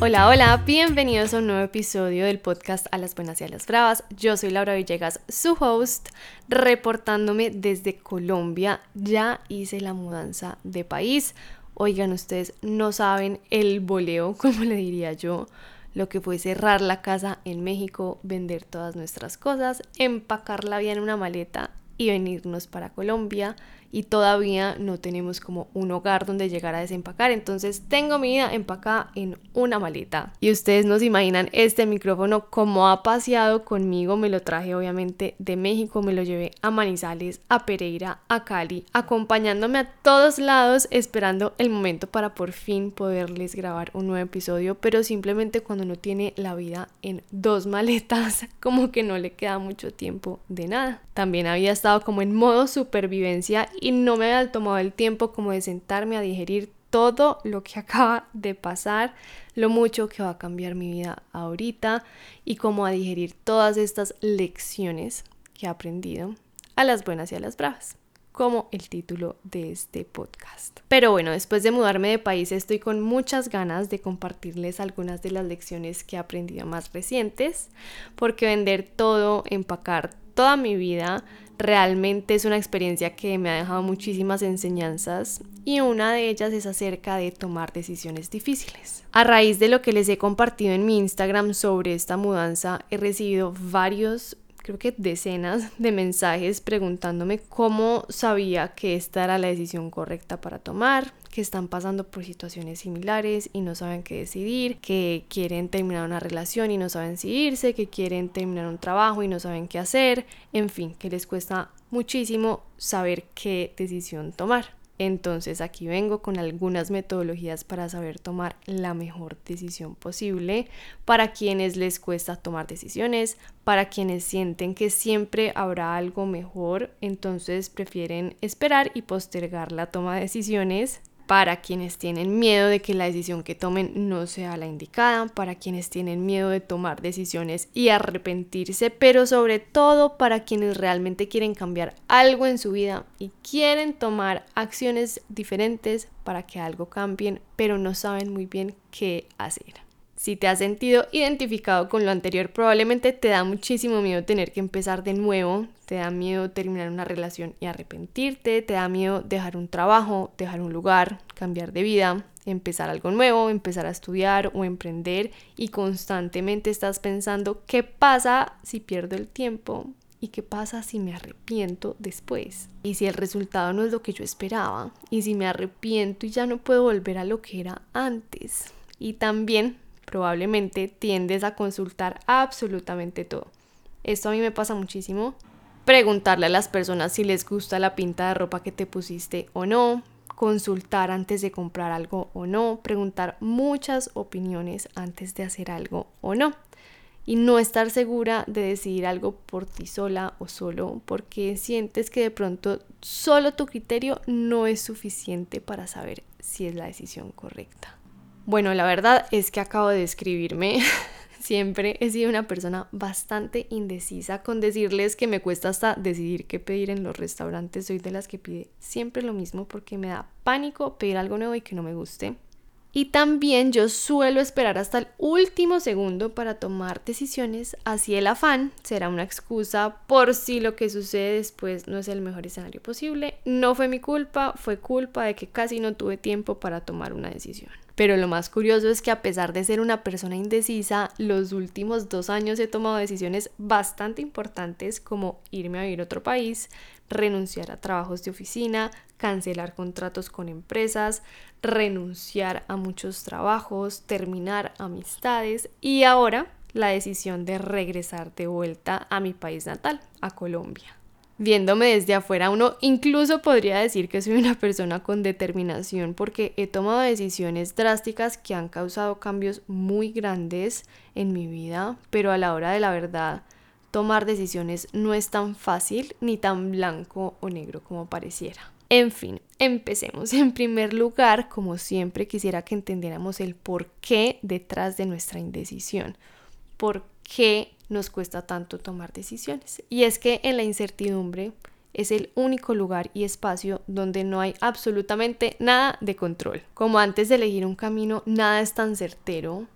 Hola, hola, bienvenidos a un nuevo episodio del podcast A las Buenas y a las Bravas. Yo soy Laura Villegas, su host, reportándome desde Colombia. Ya hice la mudanza de país. Oigan, ustedes no saben el boleo, como le diría yo, lo que fue cerrar la casa en México, vender todas nuestras cosas, empacarla bien en una maleta y venirnos para Colombia y todavía no tenemos como un hogar donde llegar a desempacar. Entonces tengo mi vida empacada en una maleta. Y ustedes no se imaginan este micrófono como ha paseado conmigo. Me lo traje obviamente de México, me lo llevé a Manizales, a Pereira, a Cali, acompañándome a todos lados esperando el momento para por fin poderles grabar un nuevo episodio. Pero simplemente cuando uno tiene la vida en dos maletas, como que no le queda mucho tiempo de nada. También había estado como en modo supervivencia y no me había tomado el tiempo como de sentarme a digerir todo lo que acaba de pasar, lo mucho que va a cambiar mi vida ahorita y como a digerir todas estas lecciones que he aprendido a las buenas y a las bravas como el título de este podcast. Pero bueno, después de mudarme de país estoy con muchas ganas de compartirles algunas de las lecciones que he aprendido más recientes, porque vender todo, empacar toda mi vida realmente es una experiencia que me ha dejado muchísimas enseñanzas y una de ellas es acerca de tomar decisiones difíciles. A raíz de lo que les he compartido en mi Instagram sobre esta mudanza, he recibido varios creo que decenas de mensajes preguntándome cómo sabía que esta era la decisión correcta para tomar, que están pasando por situaciones similares y no saben qué decidir, que quieren terminar una relación y no saben si irse, que quieren terminar un trabajo y no saben qué hacer, en fin, que les cuesta muchísimo saber qué decisión tomar. Entonces aquí vengo con algunas metodologías para saber tomar la mejor decisión posible para quienes les cuesta tomar decisiones, para quienes sienten que siempre habrá algo mejor, entonces prefieren esperar y postergar la toma de decisiones para quienes tienen miedo de que la decisión que tomen no sea la indicada, para quienes tienen miedo de tomar decisiones y arrepentirse, pero sobre todo para quienes realmente quieren cambiar algo en su vida y quieren tomar acciones diferentes para que algo cambien, pero no saben muy bien qué hacer. Si te has sentido identificado con lo anterior, probablemente te da muchísimo miedo tener que empezar de nuevo, te da miedo terminar una relación y arrepentirte, te da miedo dejar un trabajo, dejar un lugar, cambiar de vida, empezar algo nuevo, empezar a estudiar o emprender. Y constantemente estás pensando qué pasa si pierdo el tiempo y qué pasa si me arrepiento después y si el resultado no es lo que yo esperaba y si me arrepiento y ya no puedo volver a lo que era antes. Y también probablemente tiendes a consultar absolutamente todo. Esto a mí me pasa muchísimo. Preguntarle a las personas si les gusta la pinta de ropa que te pusiste o no, consultar antes de comprar algo o no, preguntar muchas opiniones antes de hacer algo o no. Y no estar segura de decidir algo por ti sola o solo porque sientes que de pronto solo tu criterio no es suficiente para saber si es la decisión correcta. Bueno, la verdad es que acabo de escribirme. Siempre he sido una persona bastante indecisa con decirles que me cuesta hasta decidir qué pedir en los restaurantes. Soy de las que pide siempre lo mismo porque me da pánico pedir algo nuevo y que no me guste. Y también yo suelo esperar hasta el último segundo para tomar decisiones, así el afán será una excusa por si lo que sucede después no es el mejor escenario posible. No fue mi culpa, fue culpa de que casi no tuve tiempo para tomar una decisión. Pero lo más curioso es que a pesar de ser una persona indecisa, los últimos dos años he tomado decisiones bastante importantes como irme a vivir a otro país, renunciar a trabajos de oficina, cancelar contratos con empresas, renunciar a muchos trabajos, terminar amistades y ahora la decisión de regresar de vuelta a mi país natal, a Colombia viéndome desde afuera, uno incluso podría decir que soy una persona con determinación porque he tomado decisiones drásticas que han causado cambios muy grandes en mi vida, pero a la hora de la verdad, tomar decisiones no es tan fácil ni tan blanco o negro como pareciera. En fin, empecemos. En primer lugar, como siempre, quisiera que entendiéramos el porqué detrás de nuestra indecisión. ¿Por qué nos cuesta tanto tomar decisiones. Y es que en la incertidumbre es el único lugar y espacio donde no hay absolutamente nada de control. Como antes de elegir un camino, nada es tan certero,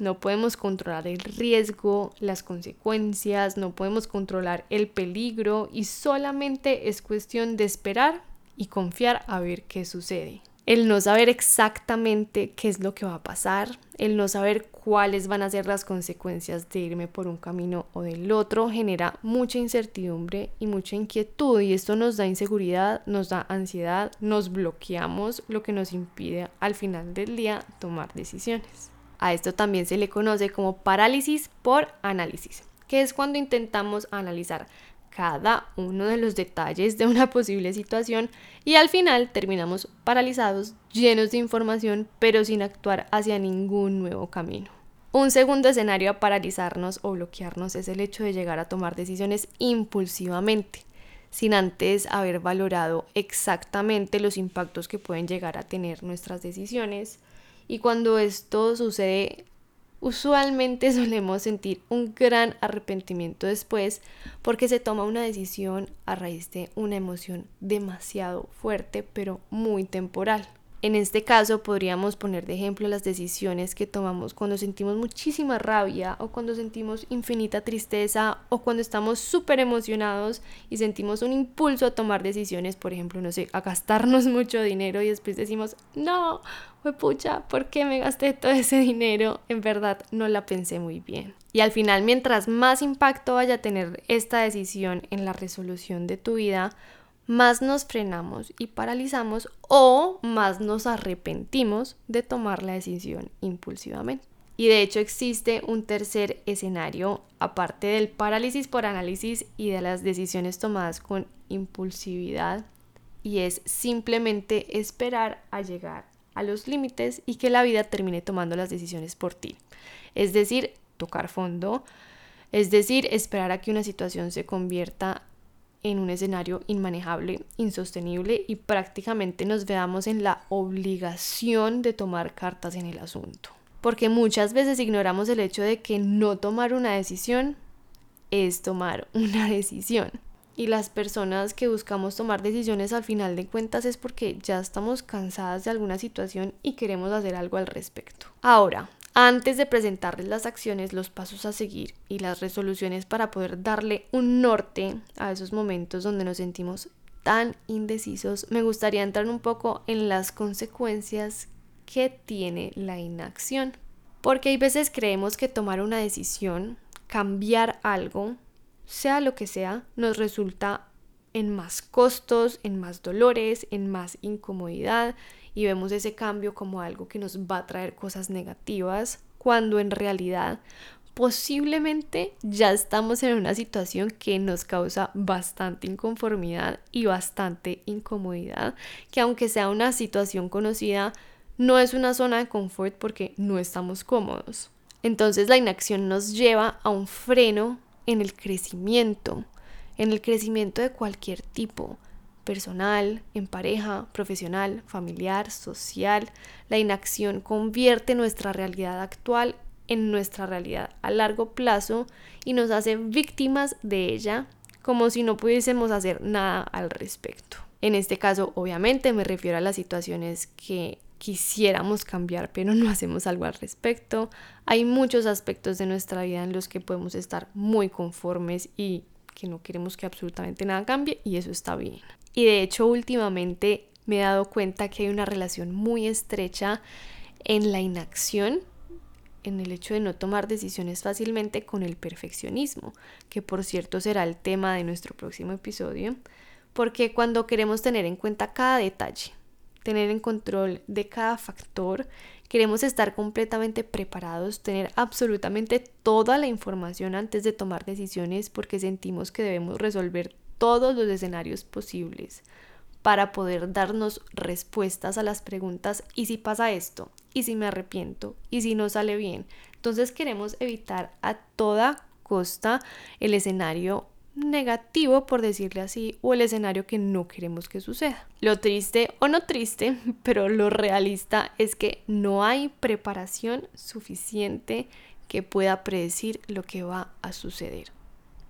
no podemos controlar el riesgo, las consecuencias, no podemos controlar el peligro y solamente es cuestión de esperar y confiar a ver qué sucede. El no saber exactamente qué es lo que va a pasar, el no saber cuáles van a ser las consecuencias de irme por un camino o del otro genera mucha incertidumbre y mucha inquietud y esto nos da inseguridad, nos da ansiedad, nos bloqueamos, lo que nos impide al final del día tomar decisiones. A esto también se le conoce como parálisis por análisis, que es cuando intentamos analizar cada uno de los detalles de una posible situación y al final terminamos paralizados, llenos de información, pero sin actuar hacia ningún nuevo camino. Un segundo escenario a paralizarnos o bloquearnos es el hecho de llegar a tomar decisiones impulsivamente, sin antes haber valorado exactamente los impactos que pueden llegar a tener nuestras decisiones. Y cuando esto sucede Usualmente solemos sentir un gran arrepentimiento después porque se toma una decisión a raíz de una emoción demasiado fuerte pero muy temporal. En este caso podríamos poner de ejemplo las decisiones que tomamos cuando sentimos muchísima rabia o cuando sentimos infinita tristeza o cuando estamos súper emocionados y sentimos un impulso a tomar decisiones, por ejemplo, no sé, a gastarnos mucho dinero y después decimos, no, pucha, ¿por qué me gasté todo ese dinero? En verdad no la pensé muy bien. Y al final, mientras más impacto vaya a tener esta decisión en la resolución de tu vida, más nos frenamos y paralizamos o más nos arrepentimos de tomar la decisión impulsivamente. Y de hecho existe un tercer escenario, aparte del parálisis por análisis y de las decisiones tomadas con impulsividad, y es simplemente esperar a llegar a los límites y que la vida termine tomando las decisiones por ti. Es decir, tocar fondo, es decir, esperar a que una situación se convierta en un escenario inmanejable, insostenible y prácticamente nos veamos en la obligación de tomar cartas en el asunto. Porque muchas veces ignoramos el hecho de que no tomar una decisión es tomar una decisión. Y las personas que buscamos tomar decisiones al final de cuentas es porque ya estamos cansadas de alguna situación y queremos hacer algo al respecto. Ahora, antes de presentarles las acciones, los pasos a seguir y las resoluciones para poder darle un norte a esos momentos donde nos sentimos tan indecisos, me gustaría entrar un poco en las consecuencias que tiene la inacción. Porque hay veces creemos que tomar una decisión, cambiar algo, sea lo que sea, nos resulta en más costos, en más dolores, en más incomodidad y vemos ese cambio como algo que nos va a traer cosas negativas, cuando en realidad posiblemente ya estamos en una situación que nos causa bastante inconformidad y bastante incomodidad, que aunque sea una situación conocida, no es una zona de confort porque no estamos cómodos. Entonces la inacción nos lleva a un freno en el crecimiento, en el crecimiento de cualquier tipo, personal, en pareja, profesional, familiar, social. La inacción convierte nuestra realidad actual en nuestra realidad a largo plazo y nos hace víctimas de ella como si no pudiésemos hacer nada al respecto. En este caso, obviamente, me refiero a las situaciones que quisiéramos cambiar, pero no hacemos algo al respecto. Hay muchos aspectos de nuestra vida en los que podemos estar muy conformes y que no queremos que absolutamente nada cambie y eso está bien. Y de hecho últimamente me he dado cuenta que hay una relación muy estrecha en la inacción, en el hecho de no tomar decisiones fácilmente con el perfeccionismo, que por cierto será el tema de nuestro próximo episodio, porque cuando queremos tener en cuenta cada detalle, tener en control de cada factor, queremos estar completamente preparados, tener absolutamente toda la información antes de tomar decisiones porque sentimos que debemos resolver todos los escenarios posibles para poder darnos respuestas a las preguntas ¿y si pasa esto? ¿y si me arrepiento? ¿y si no sale bien? Entonces queremos evitar a toda costa el escenario negativo, por decirle así, o el escenario que no queremos que suceda. Lo triste o no triste, pero lo realista es que no hay preparación suficiente que pueda predecir lo que va a suceder.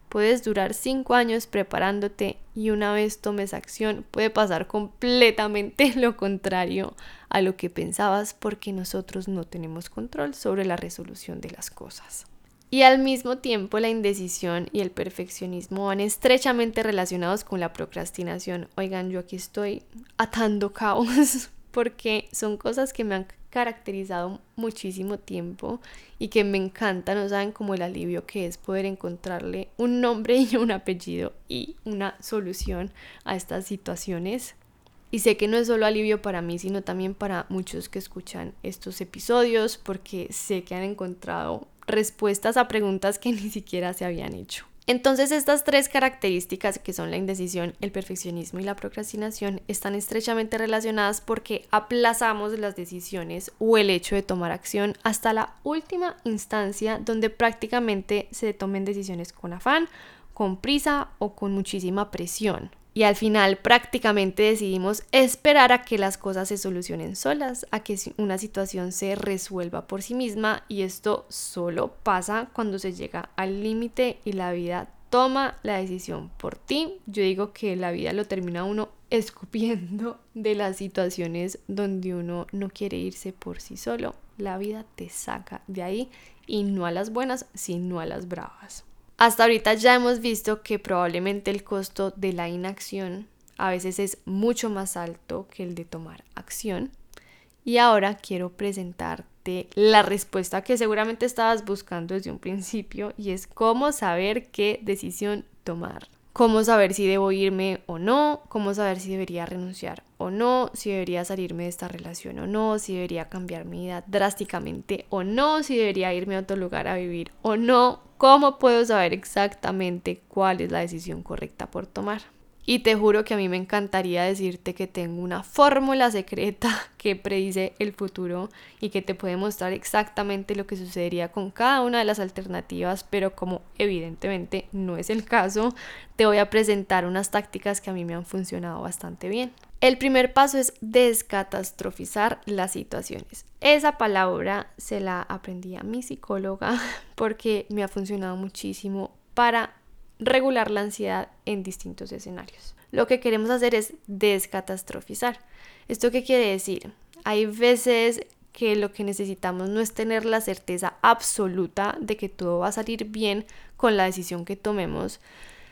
Puedes durar cinco años preparándote y una vez tomes acción puede pasar completamente lo contrario a lo que pensabas porque nosotros no tenemos control sobre la resolución de las cosas. Y al mismo tiempo la indecisión y el perfeccionismo van estrechamente relacionados con la procrastinación. Oigan, yo aquí estoy atando caos porque son cosas que me han caracterizado muchísimo tiempo y que me encanta, no saben como el alivio que es poder encontrarle un nombre y un apellido y una solución a estas situaciones. Y sé que no es solo alivio para mí, sino también para muchos que escuchan estos episodios, porque sé que han encontrado respuestas a preguntas que ni siquiera se habían hecho. Entonces estas tres características que son la indecisión, el perfeccionismo y la procrastinación están estrechamente relacionadas porque aplazamos las decisiones o el hecho de tomar acción hasta la última instancia donde prácticamente se tomen decisiones con afán, con prisa o con muchísima presión y al final prácticamente decidimos esperar a que las cosas se solucionen solas, a que una situación se resuelva por sí misma y esto solo pasa cuando se llega al límite y la vida toma la decisión por ti. Yo digo que la vida lo termina uno escupiendo de las situaciones donde uno no quiere irse por sí solo. La vida te saca de ahí y no a las buenas, sino a las bravas. Hasta ahorita ya hemos visto que probablemente el costo de la inacción a veces es mucho más alto que el de tomar acción. Y ahora quiero presentarte la respuesta que seguramente estabas buscando desde un principio y es cómo saber qué decisión tomar. Cómo saber si debo irme o no, cómo saber si debería renunciar o no, si debería salirme de esta relación o no, si debería cambiar mi vida drásticamente o no, si debería irme a otro lugar a vivir o no, ¿Cómo puedo saber exactamente cuál es la decisión correcta por tomar? Y te juro que a mí me encantaría decirte que tengo una fórmula secreta que predice el futuro y que te puede mostrar exactamente lo que sucedería con cada una de las alternativas, pero como evidentemente no es el caso, te voy a presentar unas tácticas que a mí me han funcionado bastante bien. El primer paso es descatastrofizar las situaciones. Esa palabra se la aprendí a mi psicóloga porque me ha funcionado muchísimo para regular la ansiedad en distintos escenarios. Lo que queremos hacer es descatastrofizar. ¿Esto qué quiere decir? Hay veces que lo que necesitamos no es tener la certeza absoluta de que todo va a salir bien con la decisión que tomemos,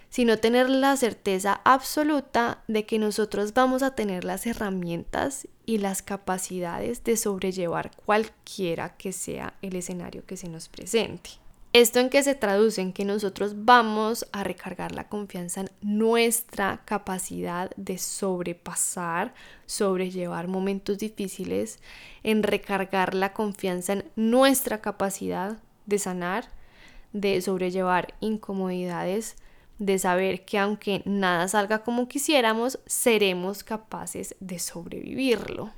sino tener la certeza absoluta de que nosotros vamos a tener las herramientas y las capacidades de sobrellevar cualquiera que sea el escenario que se nos presente. ¿Esto en qué se traduce? En que nosotros vamos a recargar la confianza en nuestra capacidad de sobrepasar, sobrellevar momentos difíciles, en recargar la confianza en nuestra capacidad de sanar, de sobrellevar incomodidades, de saber que aunque nada salga como quisiéramos, seremos capaces de sobrevivirlo.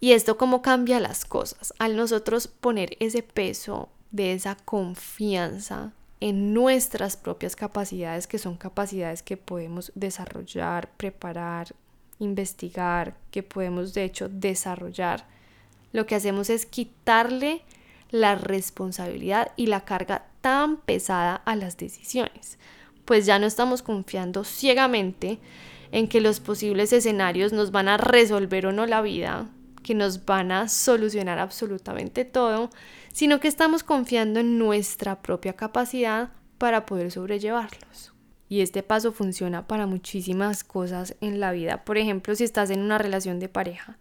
Y esto cómo cambia las cosas. Al nosotros poner ese peso de esa confianza en nuestras propias capacidades, que son capacidades que podemos desarrollar, preparar, investigar, que podemos de hecho desarrollar, lo que hacemos es quitarle la responsabilidad y la carga tan pesada a las decisiones. Pues ya no estamos confiando ciegamente en que los posibles escenarios nos van a resolver o no la vida, que nos van a solucionar absolutamente todo, sino que estamos confiando en nuestra propia capacidad para poder sobrellevarlos. Y este paso funciona para muchísimas cosas en la vida. Por ejemplo, si estás en una relación de pareja,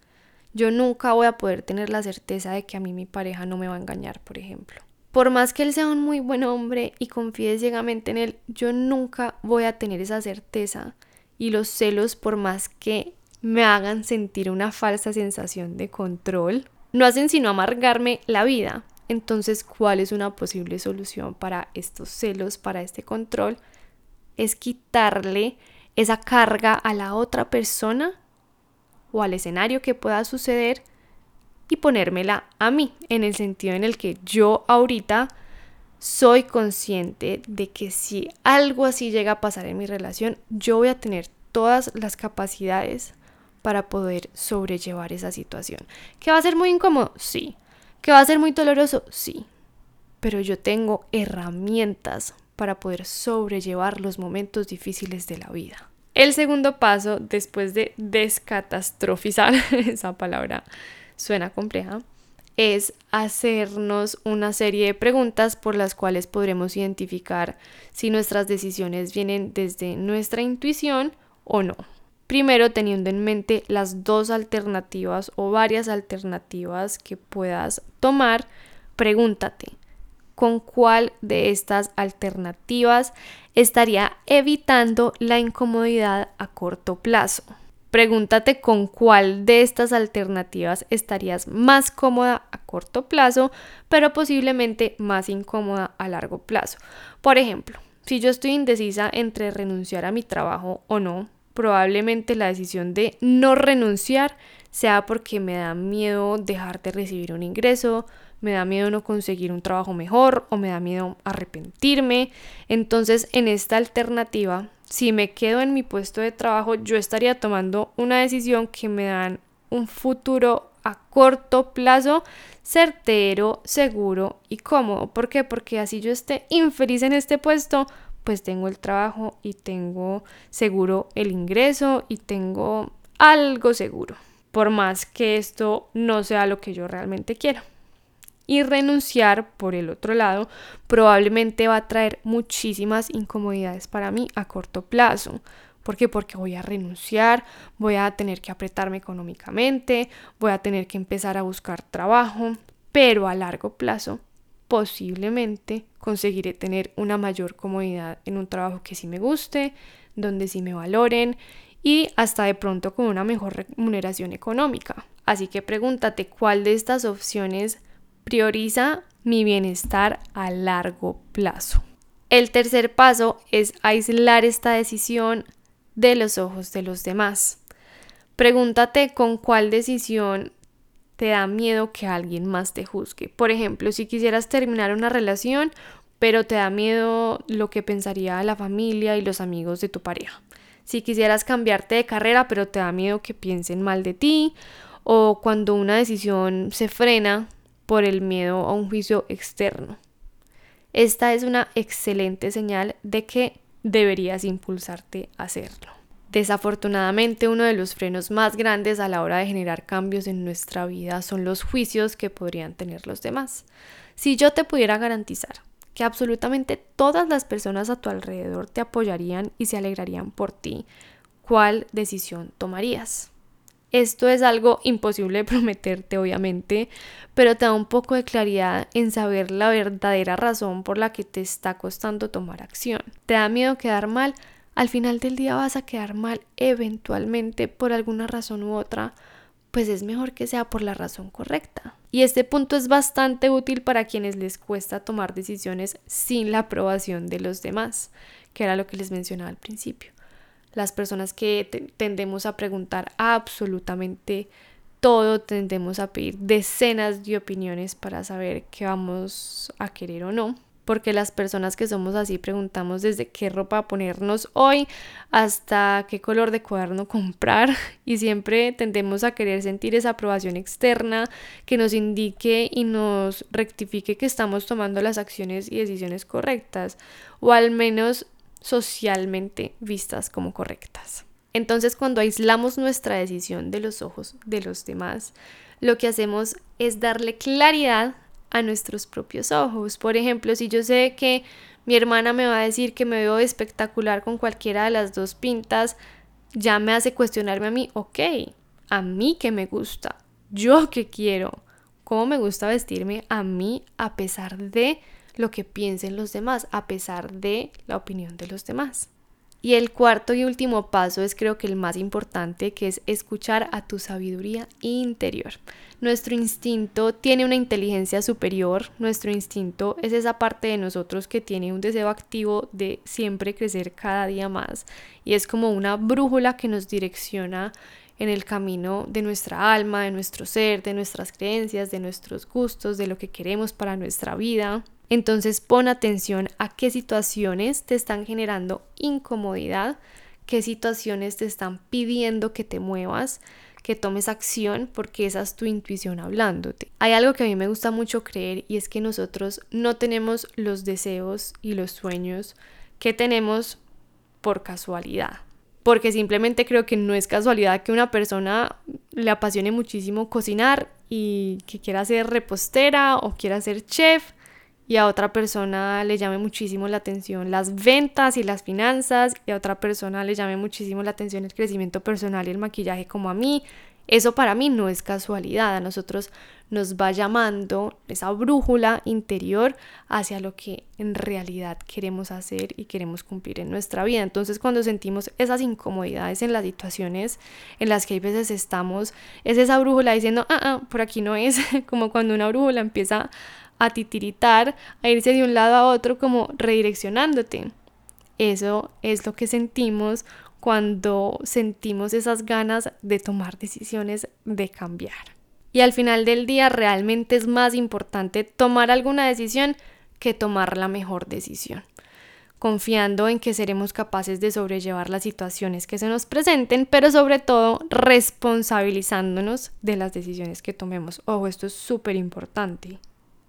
yo nunca voy a poder tener la certeza de que a mí mi pareja no me va a engañar, por ejemplo. Por más que él sea un muy buen hombre y confíe ciegamente en él, yo nunca voy a tener esa certeza. Y los celos, por más que me hagan sentir una falsa sensación de control, no hacen sino amargarme la vida. Entonces, ¿cuál es una posible solución para estos celos, para este control? Es quitarle esa carga a la otra persona o al escenario que pueda suceder y ponérmela a mí, en el sentido en el que yo ahorita soy consciente de que si algo así llega a pasar en mi relación, yo voy a tener todas las capacidades para poder sobrellevar esa situación. ¿Que va a ser muy incómodo? Sí. ¿Que va a ser muy doloroso? Sí. Pero yo tengo herramientas para poder sobrellevar los momentos difíciles de la vida. El segundo paso, después de descatastrofizar, esa palabra suena compleja, es hacernos una serie de preguntas por las cuales podremos identificar si nuestras decisiones vienen desde nuestra intuición o no. Primero teniendo en mente las dos alternativas o varias alternativas que puedas tomar, pregúntate, ¿con cuál de estas alternativas estaría evitando la incomodidad a corto plazo? Pregúntate con cuál de estas alternativas estarías más cómoda a corto plazo, pero posiblemente más incómoda a largo plazo. Por ejemplo, si yo estoy indecisa entre renunciar a mi trabajo o no, probablemente la decisión de no renunciar sea porque me da miedo dejar de recibir un ingreso, me da miedo no conseguir un trabajo mejor o me da miedo arrepentirme. Entonces, en esta alternativa, si me quedo en mi puesto de trabajo, yo estaría tomando una decisión que me dan un futuro a corto plazo certero, seguro y cómodo. ¿Por qué? Porque así yo esté infeliz en este puesto, pues tengo el trabajo y tengo seguro el ingreso y tengo algo seguro, por más que esto no sea lo que yo realmente quiero. Y renunciar, por el otro lado, probablemente va a traer muchísimas incomodidades para mí a corto plazo. ¿Por qué? Porque voy a renunciar, voy a tener que apretarme económicamente, voy a tener que empezar a buscar trabajo, pero a largo plazo posiblemente conseguiré tener una mayor comodidad en un trabajo que sí me guste, donde sí me valoren y hasta de pronto con una mejor remuneración económica. Así que pregúntate cuál de estas opciones prioriza mi bienestar a largo plazo. El tercer paso es aislar esta decisión de los ojos de los demás. Pregúntate con cuál decisión te da miedo que alguien más te juzgue. Por ejemplo, si quisieras terminar una relación, pero te da miedo lo que pensaría la familia y los amigos de tu pareja. Si quisieras cambiarte de carrera, pero te da miedo que piensen mal de ti, o cuando una decisión se frena por el miedo a un juicio externo. Esta es una excelente señal de que deberías impulsarte a hacerlo. Desafortunadamente, uno de los frenos más grandes a la hora de generar cambios en nuestra vida son los juicios que podrían tener los demás. Si yo te pudiera garantizar que absolutamente todas las personas a tu alrededor te apoyarían y se alegrarían por ti, ¿cuál decisión tomarías? Esto es algo imposible de prometerte, obviamente, pero te da un poco de claridad en saber la verdadera razón por la que te está costando tomar acción. ¿Te da miedo quedar mal? Al final del día vas a quedar mal eventualmente por alguna razón u otra, pues es mejor que sea por la razón correcta. Y este punto es bastante útil para quienes les cuesta tomar decisiones sin la aprobación de los demás, que era lo que les mencionaba al principio. Las personas que tendemos a preguntar absolutamente todo, tendemos a pedir decenas de opiniones para saber qué vamos a querer o no porque las personas que somos así preguntamos desde qué ropa ponernos hoy hasta qué color de cuaderno comprar y siempre tendemos a querer sentir esa aprobación externa que nos indique y nos rectifique que estamos tomando las acciones y decisiones correctas o al menos socialmente vistas como correctas. Entonces cuando aislamos nuestra decisión de los ojos de los demás, lo que hacemos es darle claridad a nuestros propios ojos. Por ejemplo, si yo sé que mi hermana me va a decir que me veo espectacular con cualquiera de las dos pintas, ya me hace cuestionarme a mí, ok, a mí que me gusta, yo que quiero, cómo me gusta vestirme a mí a pesar de lo que piensen los demás, a pesar de la opinión de los demás. Y el cuarto y último paso es creo que el más importante, que es escuchar a tu sabiduría interior. Nuestro instinto tiene una inteligencia superior, nuestro instinto es esa parte de nosotros que tiene un deseo activo de siempre crecer cada día más y es como una brújula que nos direcciona en el camino de nuestra alma, de nuestro ser, de nuestras creencias, de nuestros gustos, de lo que queremos para nuestra vida. Entonces pon atención a qué situaciones te están generando incomodidad, qué situaciones te están pidiendo que te muevas, que tomes acción porque esa es tu intuición hablándote. Hay algo que a mí me gusta mucho creer y es que nosotros no tenemos los deseos y los sueños que tenemos por casualidad. Porque simplemente creo que no es casualidad que una persona le apasione muchísimo cocinar y que quiera ser repostera o quiera ser chef y a otra persona le llame muchísimo la atención las ventas y las finanzas y a otra persona le llame muchísimo la atención el crecimiento personal y el maquillaje como a mí. Eso para mí no es casualidad, a nosotros nos va llamando esa brújula interior hacia lo que en realidad queremos hacer y queremos cumplir en nuestra vida. Entonces cuando sentimos esas incomodidades en las situaciones en las que hay veces estamos, es esa brújula diciendo, ah, ah, por aquí no es, como cuando una brújula empieza a titiritar, a irse de un lado a otro como redireccionándote. Eso es lo que sentimos cuando sentimos esas ganas de tomar decisiones, de cambiar. Y al final del día realmente es más importante tomar alguna decisión que tomar la mejor decisión confiando en que seremos capaces de sobrellevar las situaciones que se nos presenten, pero sobre todo responsabilizándonos de las decisiones que tomemos. Ojo, esto es súper importante.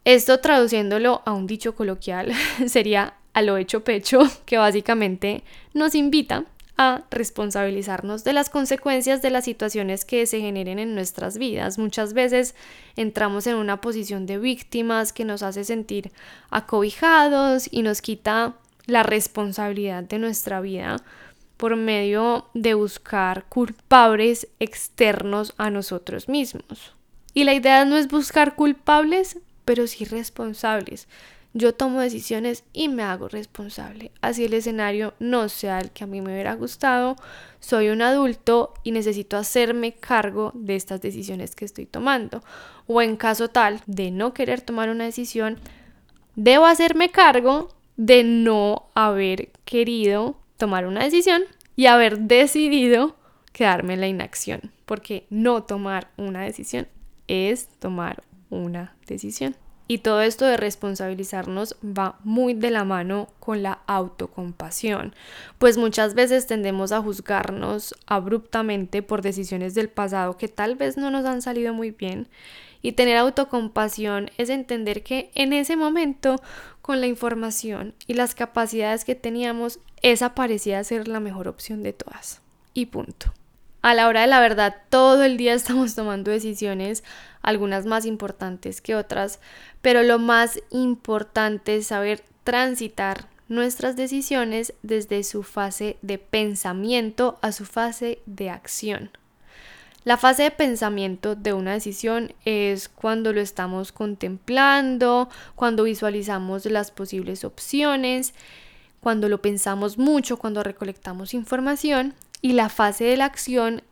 Esto traduciéndolo a un dicho coloquial sería a lo hecho pecho, que básicamente nos invita a responsabilizarnos de las consecuencias de las situaciones que se generen en nuestras vidas. Muchas veces entramos en una posición de víctimas que nos hace sentir acobijados y nos quita la responsabilidad de nuestra vida por medio de buscar culpables externos a nosotros mismos. Y la idea no es buscar culpables, pero sí responsables. Yo tomo decisiones y me hago responsable. Así el escenario no sea el que a mí me hubiera gustado. Soy un adulto y necesito hacerme cargo de estas decisiones que estoy tomando. O en caso tal de no querer tomar una decisión, debo hacerme cargo de no haber querido tomar una decisión y haber decidido quedarme en la inacción. Porque no tomar una decisión es tomar una decisión. Y todo esto de responsabilizarnos va muy de la mano con la autocompasión, pues muchas veces tendemos a juzgarnos abruptamente por decisiones del pasado que tal vez no nos han salido muy bien. Y tener autocompasión es entender que en ese momento, con la información y las capacidades que teníamos, esa parecía ser la mejor opción de todas. Y punto. A la hora de la verdad, todo el día estamos tomando decisiones, algunas más importantes que otras, pero lo más importante es saber transitar nuestras decisiones desde su fase de pensamiento a su fase de acción. La fase de pensamiento de una decisión es cuando lo estamos contemplando, cuando visualizamos las posibles opciones, cuando lo pensamos mucho, cuando recolectamos información y la fase de la acción,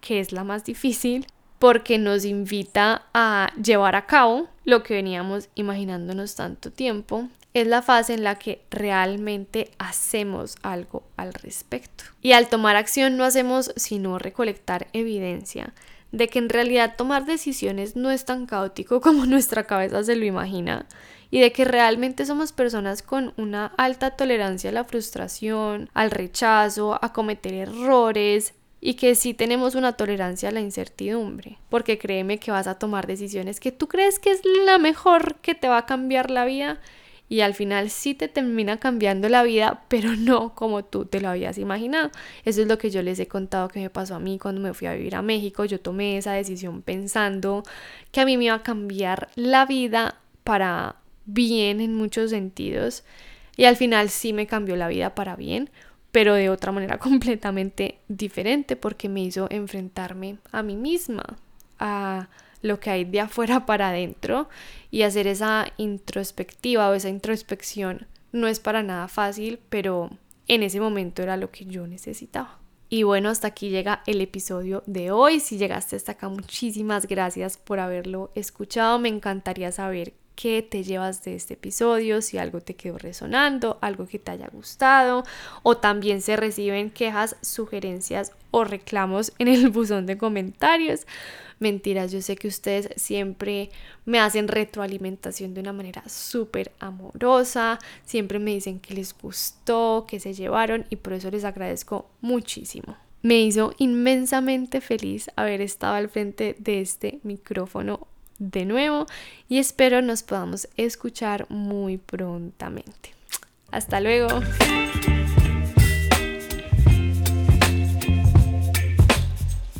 que es la más difícil, porque nos invita a llevar a cabo lo que veníamos imaginándonos tanto tiempo, es la fase en la que realmente hacemos algo al respecto. Y al tomar acción no hacemos sino recolectar evidencia de que en realidad tomar decisiones no es tan caótico como nuestra cabeza se lo imagina y de que realmente somos personas con una alta tolerancia a la frustración, al rechazo, a cometer errores y que sí tenemos una tolerancia a la incertidumbre, porque créeme que vas a tomar decisiones que tú crees que es la mejor que te va a cambiar la vida y al final sí te termina cambiando la vida, pero no como tú te lo habías imaginado. Eso es lo que yo les he contado que me pasó a mí cuando me fui a vivir a México. Yo tomé esa decisión pensando que a mí me iba a cambiar la vida para bien en muchos sentidos y al final sí me cambió la vida para bien, pero de otra manera completamente diferente porque me hizo enfrentarme a mí misma, a lo que hay de afuera para adentro y hacer esa introspectiva o esa introspección no es para nada fácil, pero en ese momento era lo que yo necesitaba. Y bueno, hasta aquí llega el episodio de hoy. Si llegaste hasta acá, muchísimas gracias por haberlo escuchado. Me encantaría saber qué te llevas de este episodio, si algo te quedó resonando, algo que te haya gustado o también se reciben quejas, sugerencias o reclamos en el buzón de comentarios. Mentiras, yo sé que ustedes siempre me hacen retroalimentación de una manera súper amorosa, siempre me dicen que les gustó, que se llevaron y por eso les agradezco muchísimo. Me hizo inmensamente feliz haber estado al frente de este micrófono de nuevo y espero nos podamos escuchar muy prontamente. Hasta luego.